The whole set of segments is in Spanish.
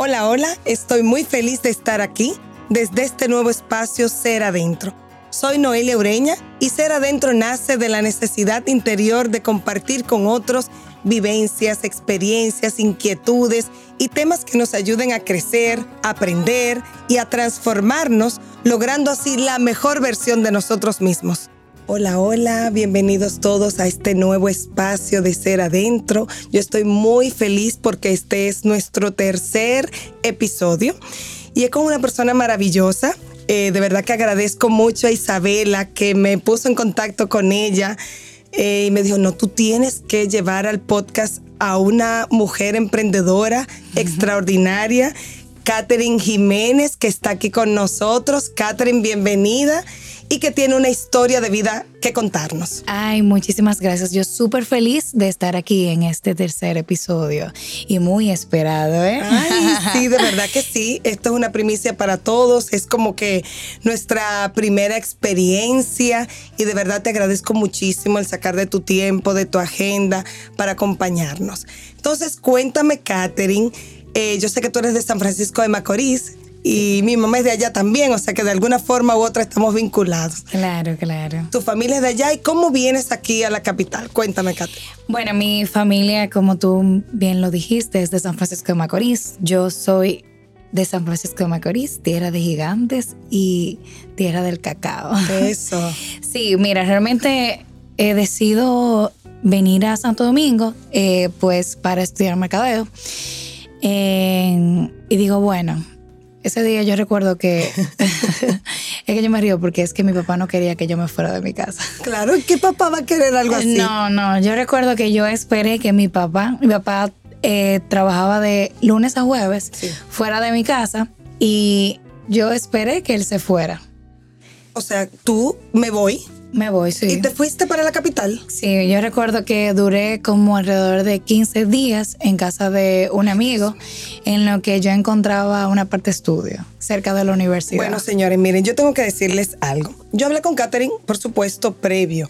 Hola, hola, estoy muy feliz de estar aquí desde este nuevo espacio Ser Adentro. Soy Noelia Ureña y Ser Adentro nace de la necesidad interior de compartir con otros vivencias, experiencias, inquietudes y temas que nos ayuden a crecer, aprender y a transformarnos, logrando así la mejor versión de nosotros mismos. Hola, hola, bienvenidos todos a este nuevo espacio de Ser Adentro. Yo estoy muy feliz porque este es nuestro tercer episodio y es con una persona maravillosa. Eh, de verdad que agradezco mucho a Isabela que me puso en contacto con ella eh, y me dijo, no, tú tienes que llevar al podcast a una mujer emprendedora extraordinaria, Catherine Jiménez, que está aquí con nosotros. Catherine, bienvenida y que tiene una historia de vida que contarnos. Ay, muchísimas gracias. Yo súper feliz de estar aquí en este tercer episodio y muy esperado, ¿eh? Ay, sí, de verdad que sí. Esto es una primicia para todos. Es como que nuestra primera experiencia y de verdad te agradezco muchísimo el sacar de tu tiempo, de tu agenda para acompañarnos. Entonces, cuéntame, Katherine. Eh, yo sé que tú eres de San Francisco de Macorís y mi mamá es de allá también, o sea que de alguna forma u otra estamos vinculados. Claro, claro. Tu familia es de allá y cómo vienes aquí a la capital? Cuéntame, Kate. Bueno, mi familia, como tú bien lo dijiste, es de San Francisco de Macorís. Yo soy de San Francisco de Macorís, tierra de gigantes y tierra del cacao. Eso. sí, mira, realmente he decidido venir a Santo Domingo, eh, pues para estudiar mercadeo. y digo, bueno, ese día yo recuerdo que es que yo me río porque es que mi papá no quería que yo me fuera de mi casa. Claro, ¿qué papá va a querer algo así? No, no, yo recuerdo que yo esperé que mi papá, mi papá eh, trabajaba de lunes a jueves fuera de mi casa y yo esperé que él se fuera. O sea, tú me voy, me voy, sí. ¿Y te fuiste para la capital? Sí, yo recuerdo que duré como alrededor de 15 días en casa de un amigo en lo que yo encontraba una parte estudio cerca de la universidad. Bueno, señores, miren, yo tengo que decirles algo. Yo hablé con Katherine, por supuesto, previo.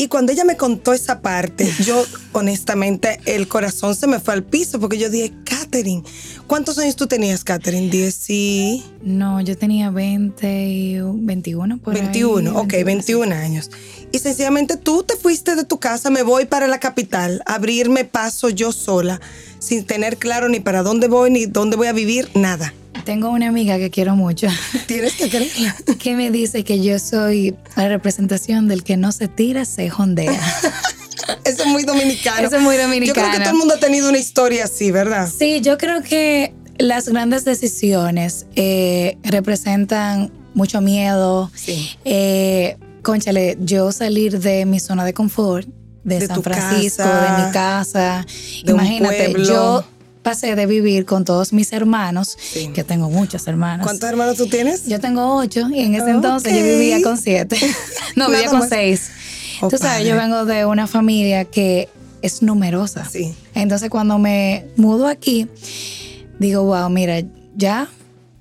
Y cuando ella me contó esa parte, yo honestamente el corazón se me fue al piso porque yo dije, Katherine, ¿cuántos años tú tenías, Katherine? ¿10 y...? No, yo tenía 20 y 21 por 21, ok, 21 años. Y sencillamente tú te fuiste de tu casa, me voy para la capital, abrirme paso yo sola, sin tener claro ni para dónde voy, ni dónde voy a vivir, nada. Tengo una amiga que quiero mucho. Tienes que creerla. Que me dice que yo soy la representación del que no se tira, se jondea. Eso es muy dominicano. Eso es muy dominicano. Yo creo que todo el mundo ha tenido una historia así, ¿verdad? Sí, yo creo que las grandes decisiones eh, representan mucho miedo. Sí. Eh, conchale, yo salir de mi zona de confort, de, San Francisco, de mi casa. De Imagínate, yo pasé de vivir con todos mis hermanos, que tengo muchos hermanos. ¿Cuántos hermanos tú tienes? Yo tengo ocho y en ese entonces yo vivía con siete. no, vivía con seis. Oh, tú sabes, yo vengo de una familia que es numerosa. Sí. Entonces cuando me mudo aquí, digo, wow, mira, ya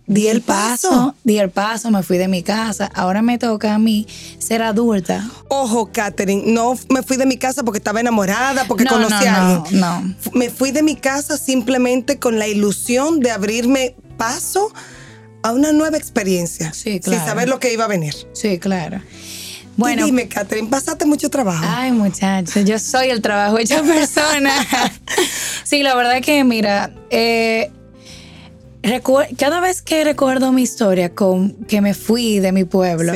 Di el paso, di el paso, me fui de mi casa. Ahora me toca a mí ser adulta. Ojo, Katherine, no me fui de mi casa porque estaba enamorada, porque conocí a alguien. No, no. Me fui de mi casa simplemente con la ilusión de abrirme paso a una nueva experiencia. Sí, claro. Sin saber lo que iba a venir. Sí, claro. Bueno, dime, Catherine, pasaste mucho trabajo. Ay, muchacho, yo soy el trabajo hecha persona. sí, la verdad que, mira, eh, cada vez que recuerdo mi historia con que me fui de mi pueblo,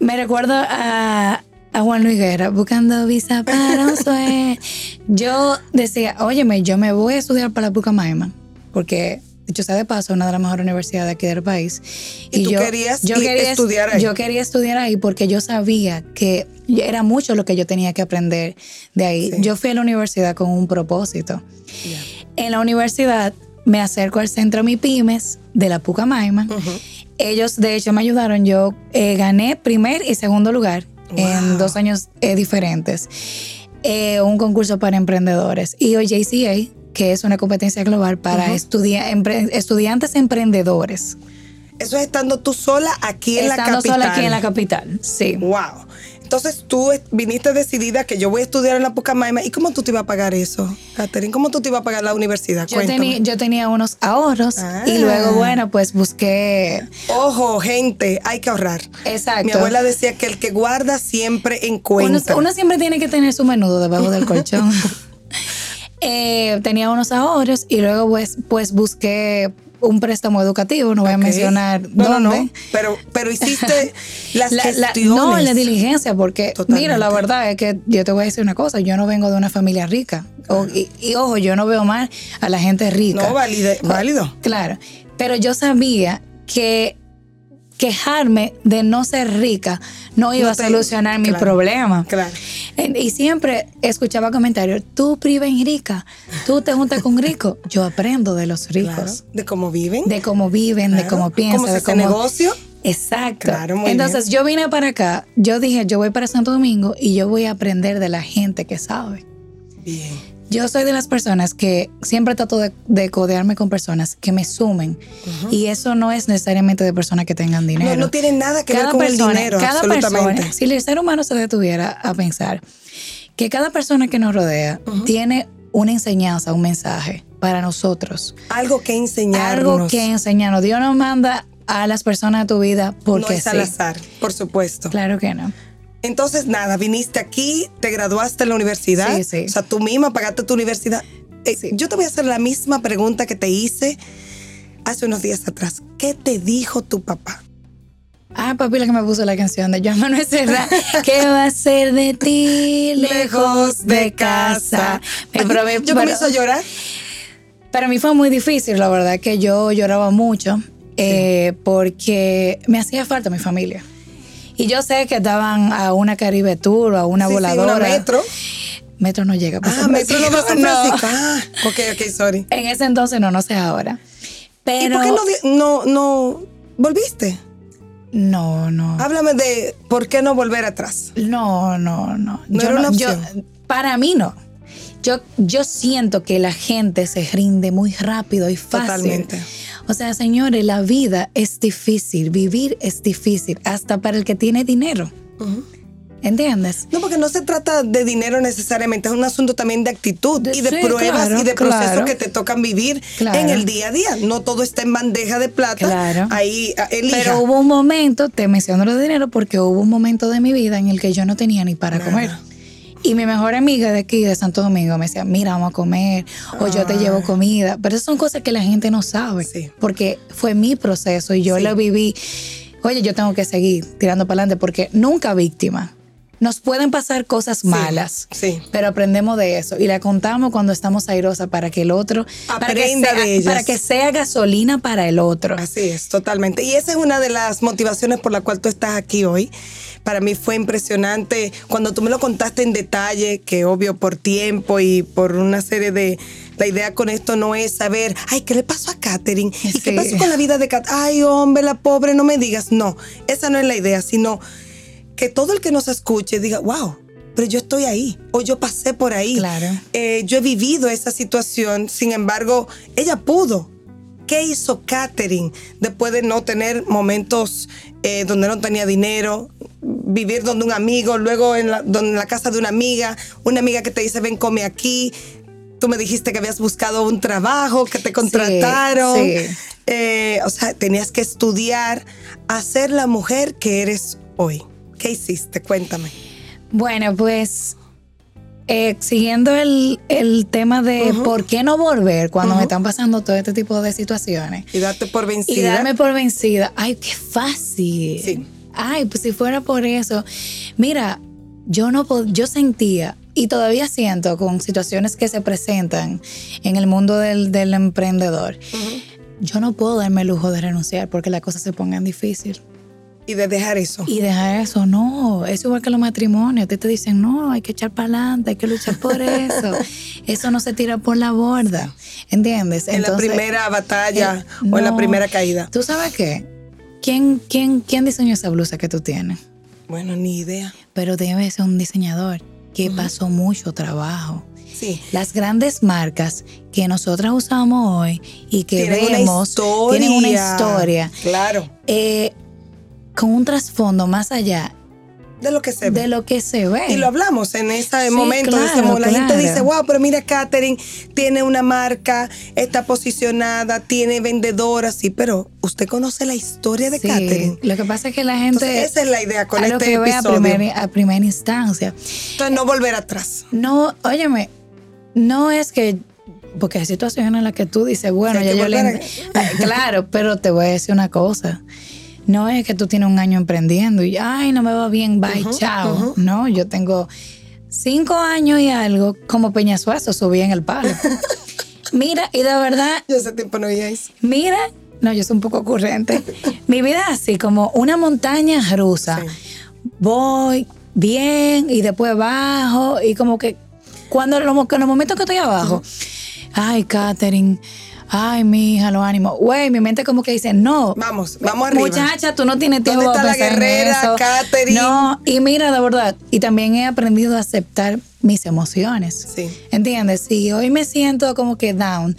me recuerdo a, Juan Luis Guerra buscando visa para un sueño. Yo decía, óyeme, yo me voy a estudiar para Pucamaima, porque dicho sea de paso, una de las mejores universidades de aquí del país. Y, tú yo, querías yo quería estudiar ahí. Yo quería estudiar ahí porque yo sabía que era mucho lo que yo tenía que aprender de ahí. Yo fui a la universidad con un propósito. En la universidad me acerco al centro Mi Pymes de la Pucamaima. Ellos, de hecho, me ayudaron. Yo eh, gané primer y segundo lugar en dos años eh, diferentes. Eh, un concurso para emprendedores. Y hoy JCA, que es una competencia global para estudiantes emprendedores. Eso es estando tú sola aquí en la capital. Estando sola aquí en la capital, sí. Wow. Entonces tú viniste decidida que yo voy a estudiar en la Pucamaima. ¿Y cómo tú te ibas a pagar eso, Catherine? ¿Cómo tú te ibas a pagar la universidad? Yo, tenía, yo tenía unos ahorros y Ah. luego, bueno, pues busqué. Ojo, gente, hay que ahorrar. Exacto. Mi abuela decía que el que guarda siempre Uno, encuentra. uno siempre tiene que tener su menudo debajo del colchón. Eh, tenía unos ahorros y luego pues, pues busqué un préstamo educativo, no voy a mencionar No, dónde. no, no. Pero, pero hiciste las La- la- gestiones. no, la diligencia, porque Totalmente. mira, la verdad es que yo te voy a decir una cosa, yo no vengo de una familia rica. O- y, y ojo, yo no veo mal a la gente rica. No, valide- válido. Claro, pero yo sabía que quejarme de no ser rica no iba No a solucionar mi problema. claro. En- Y siempre escuchaba comentarios, tú priven rica, tú te juntas con ricos. Yo aprendo de los ricos, Claro, de cómo viven. de cómo viven, de cómo piensan, ¿Cómo se de cómo... negocio? Exacto. Claro, muy Entonces yo vine para acá, yo dije, yo voy para Santo Domingo y yo voy a aprender de la gente que sabe. Bien. Yo soy de las personas que siempre trato de, de codearme con personas que me sumen y eso no es necesariamente de personas que tengan dinero. No, no tiene nada que ver cada con persona, el dinero, cada persona, si el ser humano se detuviera a pensar que cada persona que nos rodea tiene una enseñanza, un mensaje para nosotros, Algo que enseñarnos. algo que enseñarnos. Dios nos manda a las personas de tu vida porque no es sí. al azar, por supuesto. Claro que no. Entonces, nada, viniste aquí, te graduaste en la universidad. Sí, sí. O sea, tú misma pagaste tu universidad. Eh, Sí. Yo te voy a hacer la misma pregunta que te hice hace unos días atrás. ¿Qué te dijo tu papá? Ah, papi, la que me puso la canción de Joan Manuel Serrat. ¿Qué va a ser de ti lejos de casa? Me probé- yo comienzo a llorar. Para mí fue muy difícil, la verdad, que yo lloraba mucho eh, porque me hacía falta mi familia. Y yo sé que estaban a una Caribe Tour o a una Sí, sí, voladora. una metro. Metro no llega para Ah, metro no va a San Francisco, Francisco. Ah, ok, ok, sorry. En ese entonces no, no sé ahora. Pero ¿Y por qué no, no, no volviste? no, no. Háblame de por qué no volver atrás. No, no, no. No yo era una yo- opción. para mí no. Yo, yo siento que la gente se rinde muy rápido y fácil. Totalmente. O sea, señores, la vida es difícil, vivir es difícil, hasta para el que tiene dinero. ¿Entiendes? No, porque no se trata de dinero necesariamente, es un asunto también de actitud De- y de sí, pruebas claro, y de procesos claro. que te tocan vivir Claro. en el día a día. No todo está en bandeja de plata. Claro. Ahí ah, elija. Pero hubo un momento, te menciono lo de dinero, porque hubo un momento de mi vida en el que yo no tenía ni para Nada. comer. Y mi mejor amiga de aquí, de Santo Domingo, me decía, mira, vamos a comer, o yo te llevo comida. Pero esas son cosas que la gente no sabe, Sí. porque fue mi proceso y yo Sí. lo viví. Oye, yo tengo que seguir tirando para adelante, porque nunca víctima. Nos pueden pasar cosas malas, sí. pero aprendemos de eso y la contamos cuando estamos airosas para que el otro, para que, Aprenda sea, de ellas. para que sea gasolina para el otro. Así es, totalmente. Y esa es una de las motivaciones por la cual tú estás aquí hoy. Para mí fue impresionante cuando tú me lo contaste en detalle, que obvio por tiempo y por una serie de... La idea con esto no es saber, ay, ¿qué le pasó a Katherine? ¿Y qué pasó con la vida de Katherine? Ay, hombre, la pobre, no me digas. No, esa no es la idea, sino que todo el que nos escuche diga, wow, pero yo estoy ahí, o yo pasé por ahí. Claro. Eh, yo he vivido esa situación, sin embargo, ella pudo. ¿Qué hizo Katherine después de no tener momentos eh, donde no tenía dinero, vivir donde un amigo, luego en la, donde- en la casa de una amiga, una amiga que te dice, ven, come aquí? Tú me dijiste que habías buscado un trabajo, que te contrataron. sí. Eh, o sea, tenías que estudiar a ser la mujer que eres hoy. ¿Qué hiciste? Cuéntame. Bueno, pues eh, siguiendo el, el tema de por qué no volver cuando me están pasando todo este tipo de situaciones Y date por vencida. y darme por vencida. Ay, qué fácil. Sí. Ay, pues si fuera por eso. Mira, yo no yo sentía y todavía siento con situaciones que se presentan en el mundo del, del emprendedor. Yo no puedo darme el lujo de renunciar porque las cosas se pongan difíciles. Y de dejar eso. Y dejar eso, no. Es igual que los matrimonios. Te, te dicen, no, hay que echar para adelante, hay que luchar por eso. eso no se tira por la borda. ¿Entiendes? en la primera batalla eh, o en la primera caída. ¿Tú sabes qué? ¿Quién, quién, ¿Quién diseñó esa blusa que tú tienes? Bueno, ni idea. Pero debe ser un diseñador que pasó mucho trabajo. Sí. Las grandes marcas que nosotras usamos hoy y que Tienen vemos tienen una historia Claro. eh, con un trasfondo más allá de lo que se ve. De lo que se ve. Y lo hablamos en ese momento. la gente dice, wow, pero mira, Katherine tiene una marca, está posicionada, tiene vendedoras, sí, pero usted conoce la historia de sí, Lo que pasa es que la gente. esa es la idea con este que episodio. a, primera instancia. Entonces, no volver atrás. No, óyeme, no es que porque hay situaciones en las que tú dices, bueno, ya yo le... Claro, pero te voy a decir una cosa. No es que tú tienes un año emprendiendo y, ay, no me va bien, bye, chao. No, yo tengo cinco años y algo como Peñasuazo, subí en el palo. Mira, y de verdad... Yo ese tiempo no eso. Mira, no, yo soy un poco ocurrente. Mi vida es así, como una montaña rusa. Voy bien y después bajo y como que cuando en los momentos que estoy abajo, ay, Katherine ay, mi hija, los ánimos. Güey, mi mente como que dice, no. Vamos, vamos arriba. Muchacha, tú no tienes tiempo ¿Dónde está la guerrera, Katherine? No, y mira, de verdad, y también he aprendido a aceptar mis emociones. Sí. ¿Entiendes? Si hoy me siento como que down,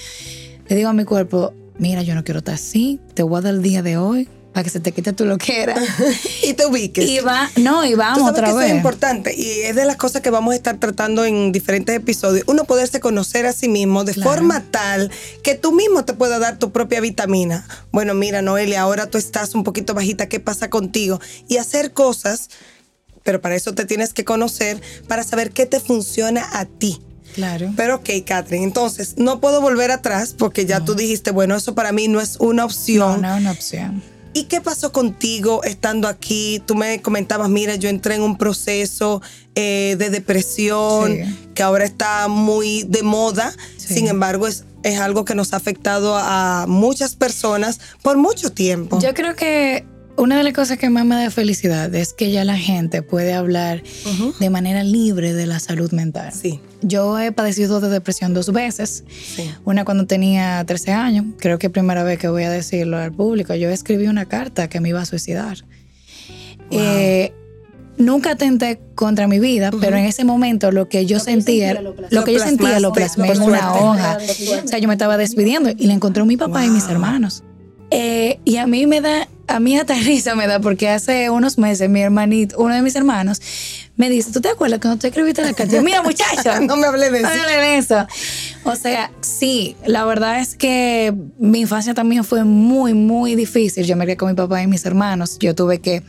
le digo a mi cuerpo, mira, yo no quiero estar así, te voy a dar el día de hoy, para que se te quite tu loquera. y te ubiques. Y va, no, y vamos otra vez. Eso es importante y es de las cosas que vamos a estar tratando en diferentes episodios. Uno poderse conocer a sí mismo de forma tal que tú mismo te puedas dar tu propia vitamina. Bueno, mira, Noelia, ahora tú estás un poquito bajita, ¿qué pasa contigo? Y hacer cosas, pero para eso te tienes que conocer para saber qué te funciona a ti. Claro. Pero ok, Catherine, entonces no puedo volver atrás porque ya tú dijiste, bueno, eso para mí no es una opción. No, no es una opción. ¿Y qué pasó contigo estando aquí? Tú me comentabas, mira, yo entré en un proceso eh, de depresión que ahora está muy de moda. Sin embargo, es, es algo que nos ha afectado a muchas personas por mucho tiempo. Yo creo que una de las cosas que más me da felicidad es que ya la gente puede hablar de manera libre de la salud mental. Sí. Yo he padecido de depresión dos veces. Una cuando tenía 13 años, creo que primera vez que voy a decirlo al público. Yo escribí una carta que me iba a suicidar. Eh, nunca atenté contra mi vida, pero en ese momento lo que yo sentía, lo, que yo sentía lo plasmé en una hoja. O sea, yo me estaba despidiendo y le encontré a mi papá y mis hermanos. Eh, y a mí me da a mí hasta risa me da porque hace unos meses mi hermanito, uno de mis hermanos, me dice, ¿tú te acuerdas cuando tú escribiste la carta? Mira, muchacho. no me hablé de eso. No me hablé de eso. O sea, sí, la verdad es que mi infancia también fue muy, muy difícil. Yo me crié con mi papá y mis hermanos. Yo tuve que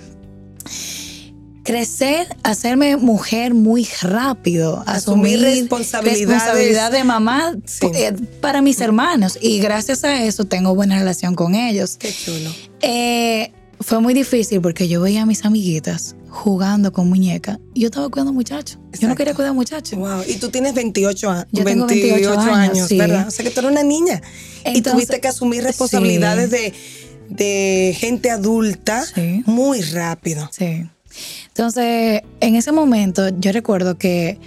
crecer, hacerme mujer muy rápido, asumir, responsabilidad de mamá eh, para mis hermanos. Y gracias a eso tengo buena relación con ellos. Qué chulo. Eh, fue muy difícil porque yo veía a mis amiguitas jugando con muñecas y yo estaba cuidando muchachos. Yo no quería cuidar muchachos. Wow. Y tú tienes 28, años. yo 28, años, ¿verdad? O sea que tú eres una niña. y tuviste que asumir responsabilidades de, de, gente adulta muy rápido. Sí. Entonces, en ese momento yo recuerdo que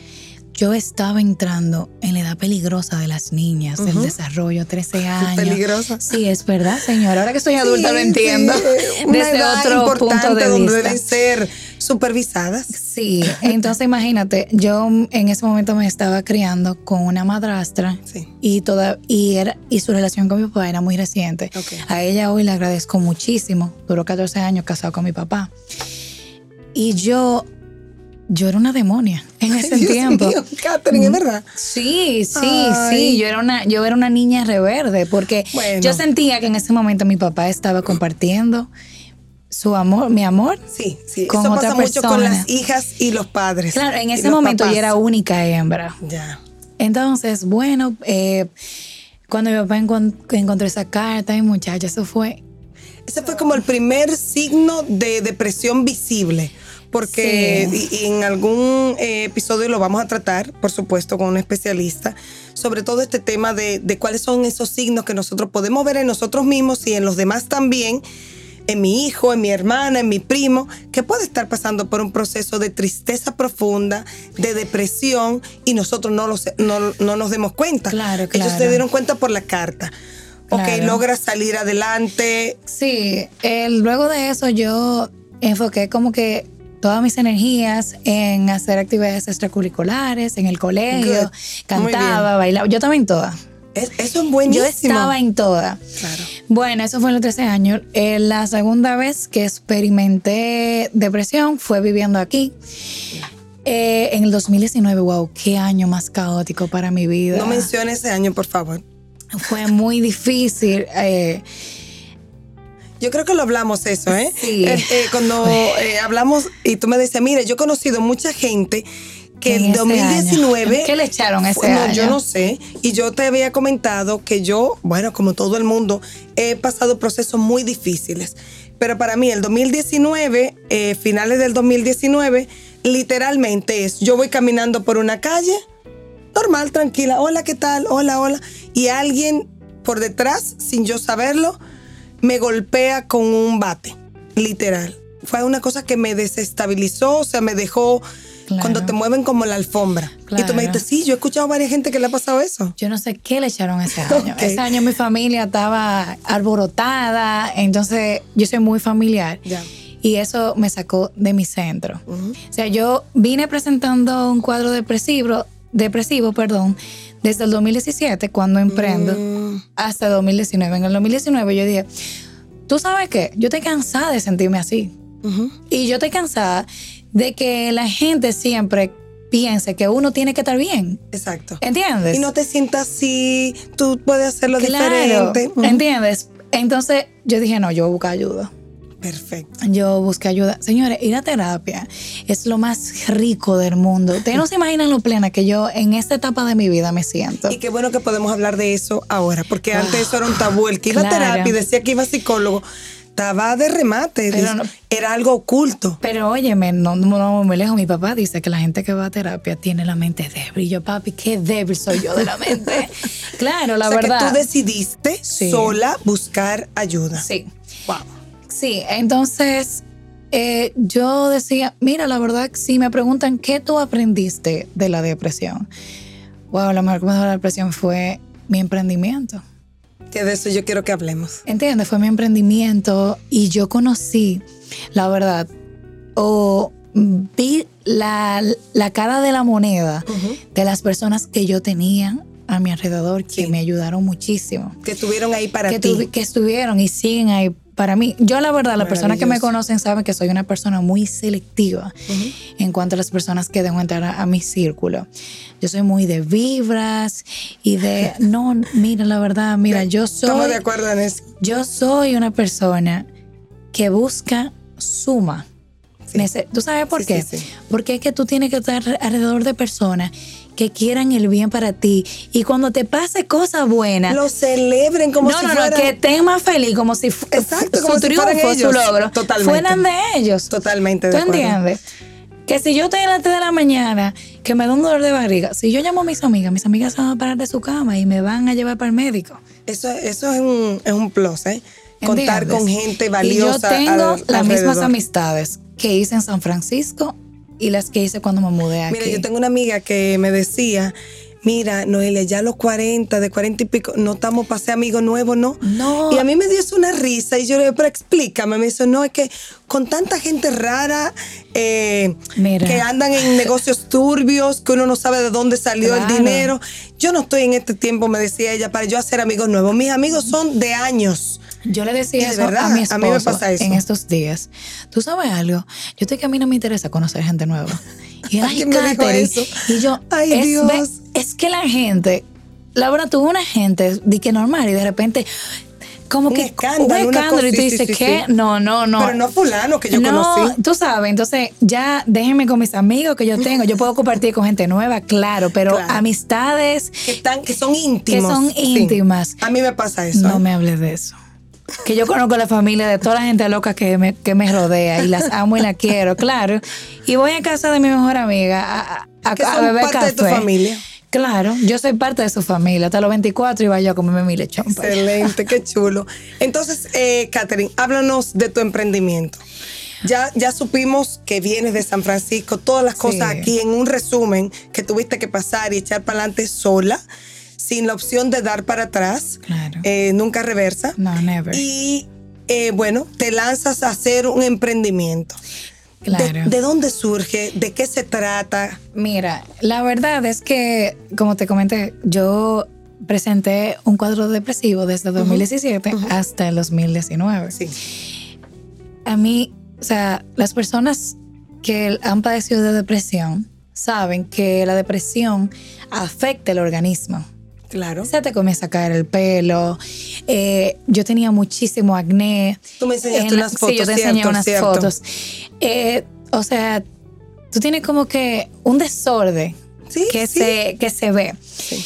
yo estaba entrando en la edad peligrosa de las niñas, el desarrollo, 13 años. ¿Peligrosa? Sí, es verdad, señora. Ahora que estoy adulta lo entiendo. desde otro punto de donde deben ser supervisadas. Sí, entonces imagínate, yo en ese momento me estaba criando con una madrastra y toda y era y su relación con mi papá era muy reciente. A ella hoy le agradezco muchísimo. Duró 14 años casado con mi papá. Y yo, yo era una demonia en ese tiempo. Mío, Catherine, ¿es verdad? Sí, sí, sí. Yo era una, yo era una niña reverde porque yo sentía que en ese momento mi papá estaba compartiendo su amor, mi amor. Sí, sí. Con Eso pasa mucho con las hijas y los padres. Claro, en ese momento yo era única hembra. Ya. Entonces, bueno, eh, cuando mi papá encontró esa carta, y muchacha, eso fue ese fue como el primer signo de depresión visible porque en algún eh, episodio lo vamos a tratar, por supuesto, con un especialista, sobre todo este tema de, de, cuáles son esos signos que nosotros podemos ver en nosotros mismos y en los demás también, en mi hijo, en mi hermana, en mi primo, que puede estar pasando por un proceso de tristeza profunda, de depresión, y nosotros no, no, no nos demos cuenta. Claro, claro. Ellos se dieron cuenta por la carta. Ok, logras salir adelante. Sí, luego de eso yo enfoqué como que todas mis energías en hacer actividades extracurriculares, en el colegio, cantaba, bailaba, yo también toda. eso es buenísimo. Yo estaba en toda. Claro. Bueno, eso fue en los 13 años. Eh, la segunda vez que experimenté depresión fue viviendo aquí. Eh, en el 2019, wow, qué año más caótico para mi vida. No menciones ese año, por favor. Fue muy difícil. Eh, yo creo que lo hablamos eso, ¿eh? Sí. Eh, eh, cuando eh, hablamos y tú me decías, mire, yo he conocido mucha gente que En en ese 2019... año. ¿Qué le echaron ese Bueno, año? Yo no sé. Y yo te había comentado que yo, bueno, como todo el mundo, he pasado procesos muy difíciles. Pero para mí el 2019, eh, finales del 2019, literalmente es, yo voy caminando por una calle, normal, tranquila, hola, ¿qué tal? Hola, hola. Y alguien por detrás, sin yo saberlo, me golpea con un bate, literal. Fue una cosa que me desestabilizó, o sea, me dejó Claro. cuando te mueven como la alfombra. Y tú me dijiste, sí, yo he escuchado a varias gente que le ha pasado eso. Yo no sé qué le echaron ese año. Ese año mi familia estaba alborotada, entonces yo soy muy familiar. Ya. Y eso me sacó de mi centro. O sea, yo vine presentando un cuadro depresivo, depresivo, perdón, desde el 2017 cuando emprendo Mm, hasta el 2019. En el 2019 yo dije, ¿tú sabes qué? Yo estoy cansada de sentirme así. Y yo estoy cansada de que la gente siempre piense que uno tiene que estar bien. Exacto. ¿Entiendes? Y no te sientas así, tú puedes hacerlo Claro, diferente. ¿entiendes? Entonces yo dije, no, yo voy a buscar ayuda. Perfecto. Yo busqué ayuda. Señores, ir a terapia es lo más rico del mundo. Ustedes no se imaginan lo plena que yo en esta etapa de mi vida me siento. Y qué bueno que podemos hablar de eso ahora, porque antes eso era un tabú. El que iba Claro. a terapia y decía que iba a psicólogo, estaba de remate, Pero no- era algo oculto. Pero óyeme, no, no, muy lejos. Mi papá dice que la gente que va a terapia tiene la mente débil. Y yo, papi, qué débil soy yo de la mente. claro, la o sea, verdad. que tú decidiste Sí. sola buscar ayuda. Sí. Wow. Sí, entonces eh, yo decía, mira, la verdad, si me preguntan qué tú aprendiste de la depresión, wow, lo mejor que me dejó la depresión fue mi emprendimiento. Que de eso yo quiero que hablemos. ¿Entiendes? Fue mi emprendimiento y yo conocí, la verdad, o vi la, la cara de la moneda de las personas que yo tenía a mi alrededor que Sí. me ayudaron muchísimo. Que estuvieron ahí para que, ti. que estuvieron y siguen ahí para mí. Yo la verdad, las personas que me conocen saben que soy una persona muy selectiva en cuanto a las personas que dejo entrar a, a mi círculo. Yo soy muy de vibras y de, no, mira, la verdad, mira, yo Estamos soy, de acuerdo en eso. yo soy una persona que busca suma. Sí. ¿Tú sabes por Sí, qué? sí. Porque es que tú tienes que estar alrededor de personas que quieran el bien para ti y cuando te pase cosas buenas, Lo celebren como no, si no, fueran... no, que estén más feliz, como si Exacto, su como si triunfo, su ellos. logro, Totalmente. fueran de ellos. Totalmente de ¿Tú entiendes? Que si yo estoy a las 3 de la mañana, que me da un dolor de barriga, si yo llamo a mis amigas, mis amigas se van a parar de su cama y me van a llevar para el médico. Eso, eso es, un, es un plus, ¿eh? Contar ¿Entiendes? con gente valiosa. Y yo tengo al- las mismas amistades que hice en San Francisco y las que hice cuando me mudé aquí. Mira, yo tengo una amiga que me decía, mira, Noelia, ya a los 40, de 40 y pico, no estamos para ser amigos nuevos, ¿no? No. Y a mí me dio eso una risa y yo le dije, pero explícame. Me dice, no, es que con tanta gente rara eh, Mira. que andan en negocios turbios, que uno no sabe de dónde salió el dinero. Yo no estoy en este tiempo, me decía ella, para yo hacer amigos nuevos. Mis amigos son de años. Yo le decía de eso verdad, a mi a esposo mí me pasa eso. en estos días. ¿Tú sabes algo? Yo estoy que a mí no me interesa conocer gente nueva. Y él, ay, ¿Quién me dijo Catherine. eso? Y yo, Ay, es, Dios. ve- es que la gente, la verdad, tuvo una gente de que normal y de repente como Un que escándalo, un escándalo y tú dices, sí, sí, ¿qué? sí. No, no, no. Pero no fulano que yo no, conocí. tú sabes, entonces ya déjenme con mis amigos que yo tengo. Yo puedo compartir con gente nueva, claro, pero Claro. amistades, Que, están, que son íntimos. son Sí. íntimas. A mí me pasa eso. no ¿eh? me hables de eso. Que yo conozco la familia de toda la gente loca que me, que me rodea y las amo y las quiero, claro. Y voy a casa de mi mejor amiga a, a- Que a son beber parte café. de tu familia. Claro, yo soy parte de su familia. Hasta los 24 iba yo a comerme mi lechón. Excelente, qué chulo. Entonces, eh, Catherine, háblanos de tu emprendimiento. Ya, ya supimos que vienes de San Francisco, todas las cosas aquí en un resumen que tuviste que pasar y echar para adelante sola, sin la opción de dar para atrás, Claro. eh, nunca reversa. No, never. Y eh, bueno, te lanzas a hacer un emprendimiento. ¿De- Claro. ¿De, dónde surge? ¿De qué se trata? Mira, la verdad es que, como te comenté, yo presenté un cuadro depresivo desde 2017 hasta el 2019. Sí. A mí, o sea, las personas que han padecido de depresión saben que la depresión afecta el organismo. Claro. Se te comienza a caer el pelo. Eh, yo tenía muchísimo acné. Tú me enseñaste unas fotos. Sí, yo te enseñé unas cierto. fotos. Eh, o sea, tú tienes como que un desorden Sí, que, sí. se, que se ve. Sí.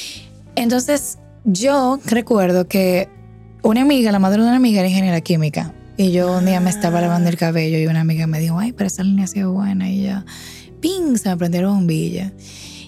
Entonces, yo recuerdo que una amiga, la madre de una amiga era ingeniera química. Y yo un día me estaba lavando el cabello y una amiga me dijo, ay, pero esa línea ha sido buena. Y yo, ping, se me prendieron bombillas.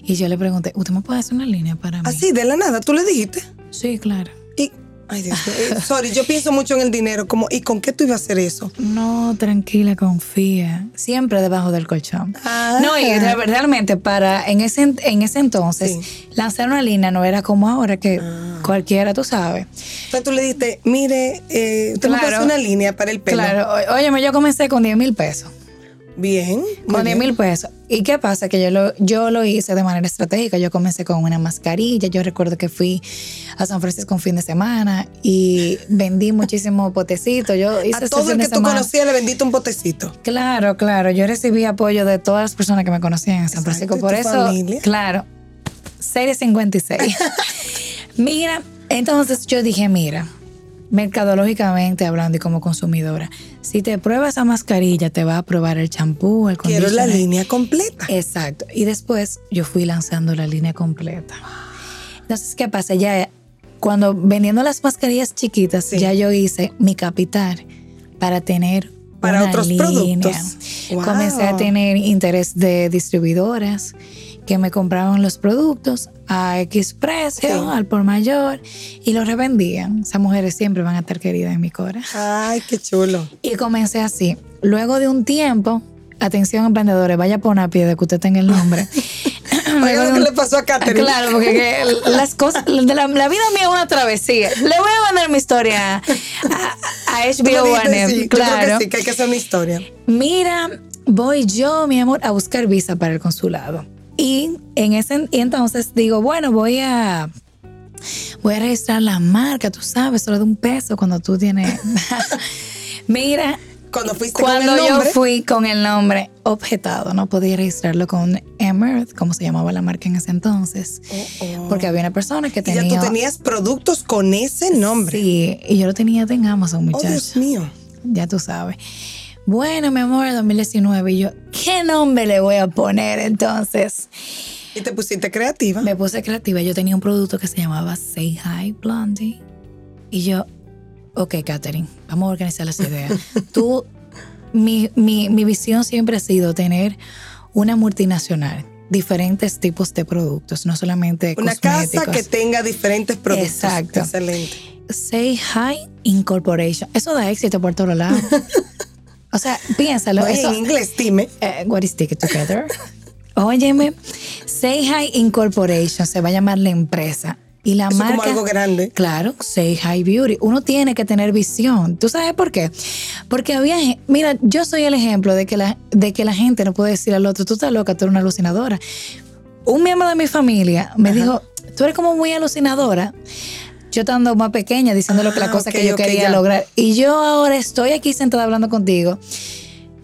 Y yo le pregunté, ¿usted me puede hacer una línea para mí? Así, de la nada, tú le dijiste. Sí, claro. Y, ay, Dios mío. eh, sorry, yo pienso mucho en el dinero. Como, ¿y con qué tú ibas a hacer eso? No, tranquila, confía. Siempre debajo del colchón. Ah. No, y re- realmente para en ese, en ese entonces, Sí. lanzar una línea no era como ahora que Ah. cualquiera, tú sabes. Entonces tú le dijiste, mire, eh, usted me puede hacer una línea para el pelo. Claro, óyeme, yo comencé con 10 mil pesos. Bien. Con 10 bien. mil pesos. ¿Y qué pasa? Que yo lo, yo lo hice de manera estratégica. Yo comencé con una mascarilla. Yo recuerdo que fui a San Francisco un fin de semana y vendí muchísimos potecitos. Yo hice A todo el que tú conocías le vendiste un potecito. Claro, claro. Yo recibí apoyo de todas las personas que me conocían en San Francisco. Por tu eso, familia. claro, serie 56. mira, entonces yo dije, mira, mercadológicamente hablando y como consumidora, si te pruebas esa mascarilla, te va a probar el champú, el Quiero la línea completa. Exacto. Y después yo fui lanzando la línea completa. Entonces, ¿qué pasa? Ya cuando vendiendo las mascarillas chiquitas, Sí. ya yo hice mi capital para tener Para una otros línea. productos. Wow. Comencé a tener interés de distribuidoras que me compraban los productos a X precio, Sí. al por mayor, y los revendían. Esas mujeres siempre van a estar queridas en mi cora. Ay, qué chulo. Y comencé así. Luego de un tiempo, atención emprendedores, vaya por una piedra que usted tenga el nombre. Oiga lo que le pasó a Katherine. Claro, porque que las cosas, de la, la vida mía es una travesía. Le voy a mandar mi historia a, a HBO One, sí, claro. que sí, que hay que hacer una historia. Mira, voy yo, mi amor, a buscar visa para el consulado. Y en ese y entonces digo, bueno, voy a voy a registrar la marca, tú sabes, solo de un peso cuando tú tienes. Mira, Cuando fuiste cuando con el yo fui con el nombre objetado, no podía registrarlo con Emerth, como se llamaba la marca en ese entonces, Oh, oh. porque había una persona que Y ya tenía tú tenías productos con ese nombre. Sí, y yo lo tenía en Amazon, Oh, muchacha. Dios mío. Ya tú sabes. Bueno, mi amor, 2019. Y yo, ¿qué nombre le voy a poner entonces? Y te pusiste creativa. Me puse creativa. Yo tenía un producto que se llamaba Say Hi Blondie. Y yo, ok, Katherine, vamos a organizar las ideas. Tú, mi, mi, mi visión siempre ha sido tener una multinacional, diferentes tipos de productos, no solamente Una casa que tenga diferentes productos. Exacto. Excelente. Say Hi Incorporation. Eso da éxito por todos lados. o sea, piénsalo. Eso, en inglés, dime. eh, what is Stick It Together? Óyeme, Say Hi Incorporation se va a llamar la empresa. Y la Eso marca. como algo grande. Claro, Say Hi Beauty. Uno tiene que tener visión. ¿Tú sabes por qué? Porque había. Mira, yo soy el ejemplo de que la, de que la gente no puede decir al otro, tú estás loca, tú eres una alucinadora. Un miembro de mi familia me dijo, tú eres como muy alucinadora. Yo estando más pequeña, diciéndole que la Ah, cosa que yo quería ya. lograr. Y yo ahora estoy aquí sentada hablando contigo.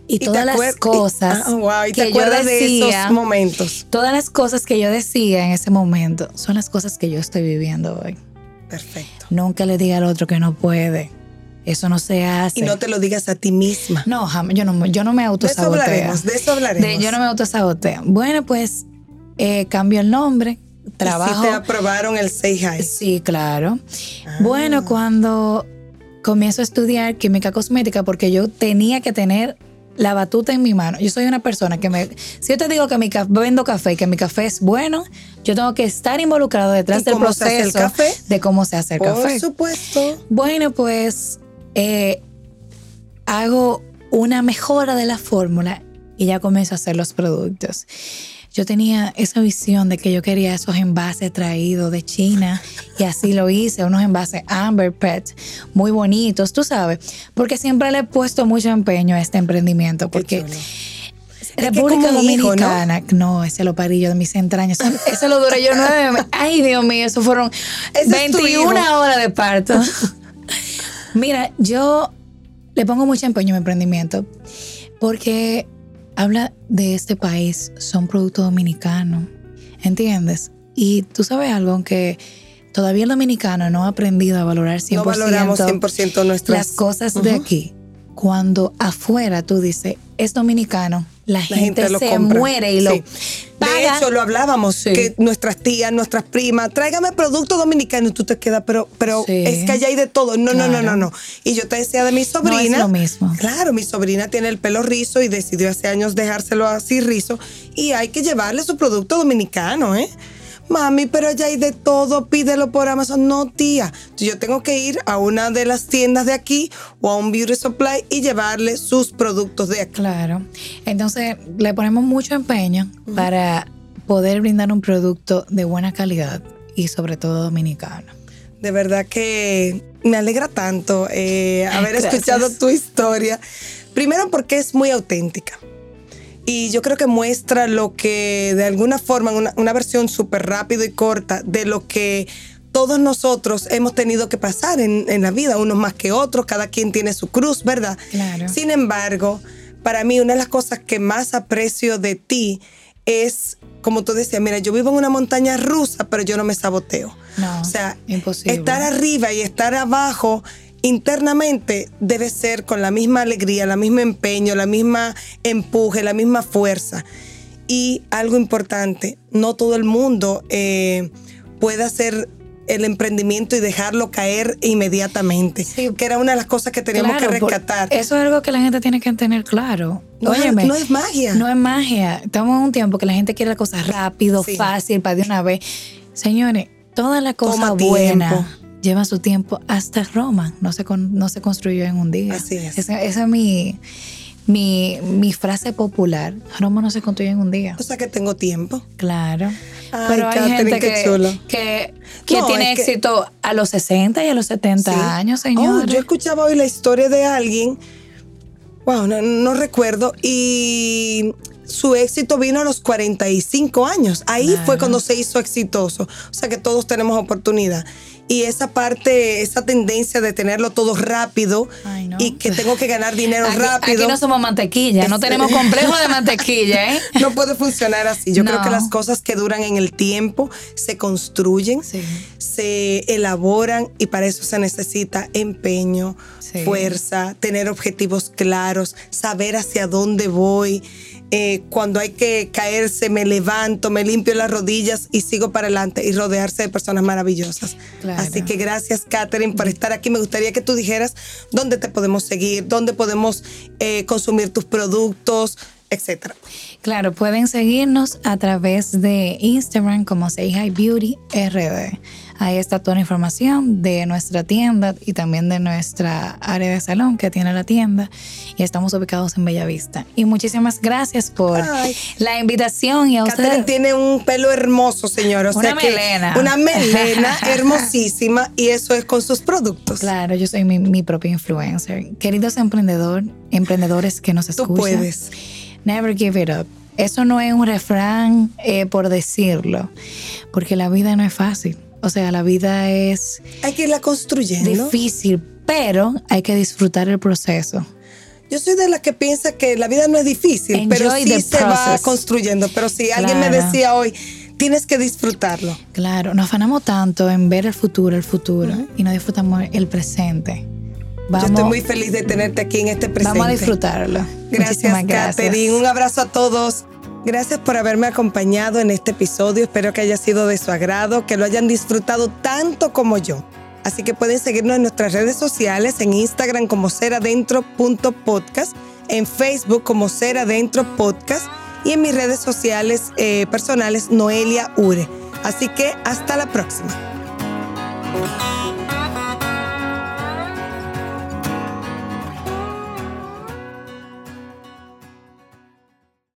Y, todas las y- cosas ah, wow, y te que yo acuerdas de decía, esos momentos. todas las cosas que yo decía en ese momento son las cosas que yo estoy viviendo hoy. Perfecto. Nunca le diga al otro que no puede. Eso no se hace. Y no te lo digas a ti misma. No, jamás. Yo no, yo no me De eso autosaboteo. hablaremos, de eso hablaremos. De- yo no me autosaboteo. Bueno, pues eh, cambio el nombre. Trabajo. Si te aprobaron el Say Hi. Sí, claro. Ah. Bueno, cuando comienzo a estudiar química cosmética, porque yo tenía que tener la batuta en mi mano. Yo soy una persona que me. Si yo te digo que mi café, vendo café y que mi café es bueno, yo tengo que estar involucrado detrás ¿Y del hace el proceso café? de cómo se hace el Por café. supuesto. Bueno, pues eh, hago una mejora de la fórmula y ya comienzo a hacer los productos. Yo tenía esa visión de que yo quería esos envases traídos de China y así lo hice, unos envases Amber Pet muy bonitos, tú sabes, porque siempre le he puesto mucho empeño a este emprendimiento, porque. República Dominicana. ¿no? ese lo parí yo de mis entrañas. Ese lo duré yo nueve meses. Ay, Dios mío, eso fueron 21 horas de parto. Mira, yo le pongo mucho empeño a mi emprendimiento porque habla de este país, son productos dominicanos, ¿entiendes? Y tú sabes algo, aunque todavía el dominicano no ha aprendido a valorar 100%, no valoramos 100 nuestras las cosas de aquí. Cuando afuera tú dices, es dominicano, la, gente, se muere y lo De hecho, lo hablábamos, que nuestras tías, nuestras primas, tráigame producto dominicano y tú te quedas, pero, pero es que allá hay de todo. No, no, no, no, no. Y yo te decía de mi sobrina. No lo mismo. Claro, mi sobrina tiene el pelo rizo y decidió hace años dejárselo así rizo. Y hay que llevarle su producto dominicano, ¿eh? Mami, pero ya hay de todo, pídelo por Amazon. No, tía. Yo tengo que ir a una de las tiendas de aquí o a un beauty supply y llevarle sus productos de aquí. Claro. Entonces, le ponemos mucho empeño para poder brindar un producto de buena calidad y sobre todo dominicano. De verdad que me alegra tanto eh, haber escuchado tu historia. Primero porque es muy auténtica y yo creo que muestra lo que de alguna forma, una, una versión súper rápido y corta de lo que todos nosotros hemos tenido que pasar en, en, la vida, unos más que otros, cada quien tiene su cruz, ¿verdad? Claro. Sin embargo, para mí una de las cosas que más aprecio de ti es, como tú decías, mira, yo vivo en una montaña rusa, pero yo no me saboteo. No, o sea, imposible. estar arriba y estar abajo internamente debe ser con la misma alegría, la misma empeño, la misma empuje, la misma fuerza. Y algo importante, no todo el mundo eh, puede hacer el emprendimiento y dejarlo caer inmediatamente, que era una de las cosas que teníamos que rescatar. Eso es algo que la gente tiene que tener claro. No, no es magia. No es magia. Estamos en un tiempo que la gente quiere las cosas rápido, fácil, para de una vez. Señores, toda la cosa buena lleva su tiempo hasta Roma. No se, no se construyó en un día. Así es. Esa, es mi, mi, mi, frase popular. Roma no se construye en un día. O sea que tengo tiempo. Claro. Pero hay gente que, que, que tiene éxito a los 60 y a los 70 años, señor. Oh, yo escuchaba hoy la historia de alguien, wow, no, no recuerdo, y su éxito vino a los 45 años. Ahí fue cuando se hizo exitoso. O sea que todos tenemos oportunidad y esa parte, esa tendencia de tenerlo todo rápido y que tengo que ganar dinero rápido. Aquí no somos mantequilla, no tenemos complejo de mantequilla, ¿eh? No puede funcionar así. Yo creo que las cosas que duran en el tiempo se construyen, se elaboran y para eso se necesita empeño, fuerza, tener objetivos claros, saber hacia dónde voy. Eh, cuando hay que caerse, me levanto, me limpio las rodillas y sigo para adelante y rodearse de personas maravillosas. Así que gracias, Catherine, por estar aquí. Me gustaría que tú dijeras dónde te podemos seguir, dónde podemos eh, consumir tus productos, etcétera. Claro, pueden seguirnos a través de Instagram como Say Hi Beauty RD. Ahí está toda la información de nuestra tienda y también de nuestra área de salón que tiene la tienda. Y estamos ubicados en Bellavista. Y muchísimas gracias por la invitación. Y a usted. tiene un pelo hermoso, señor. una melena. una melena hermosísima. Y eso es con sus productos. Claro, yo soy mi, mi propia influencer. Queridos emprendedor, emprendedores que nos escuchan. Tú puedes. Never give it up. Eso no es un refrán eh, por decirlo, porque la vida no es fácil. O sea, la vida es... Hay que irla construyendo. Difícil, pero hay que disfrutar el proceso. Yo soy de las que piensa que la vida no es difícil, pero sí se va construyendo. Pero si alguien me decía hoy, tienes que disfrutarlo. Claro, nos afanamos tanto en ver el futuro, el futuro, y no disfrutamos el presente. Yo estoy muy feliz de tenerte aquí en este presente. Vamos a disfrutarlo. Gracias, Catherine. Un abrazo a todos. Gracias por haberme acompañado en este episodio. Espero que haya sido de su agrado, que lo hayan disfrutado tanto como yo. Así que pueden seguirnos en nuestras redes sociales, en Instagram como seradentro.podcast, en Facebook como Seradentro Podcast y en mis redes sociales eh, personales Noelia Ure. Así que hasta la próxima.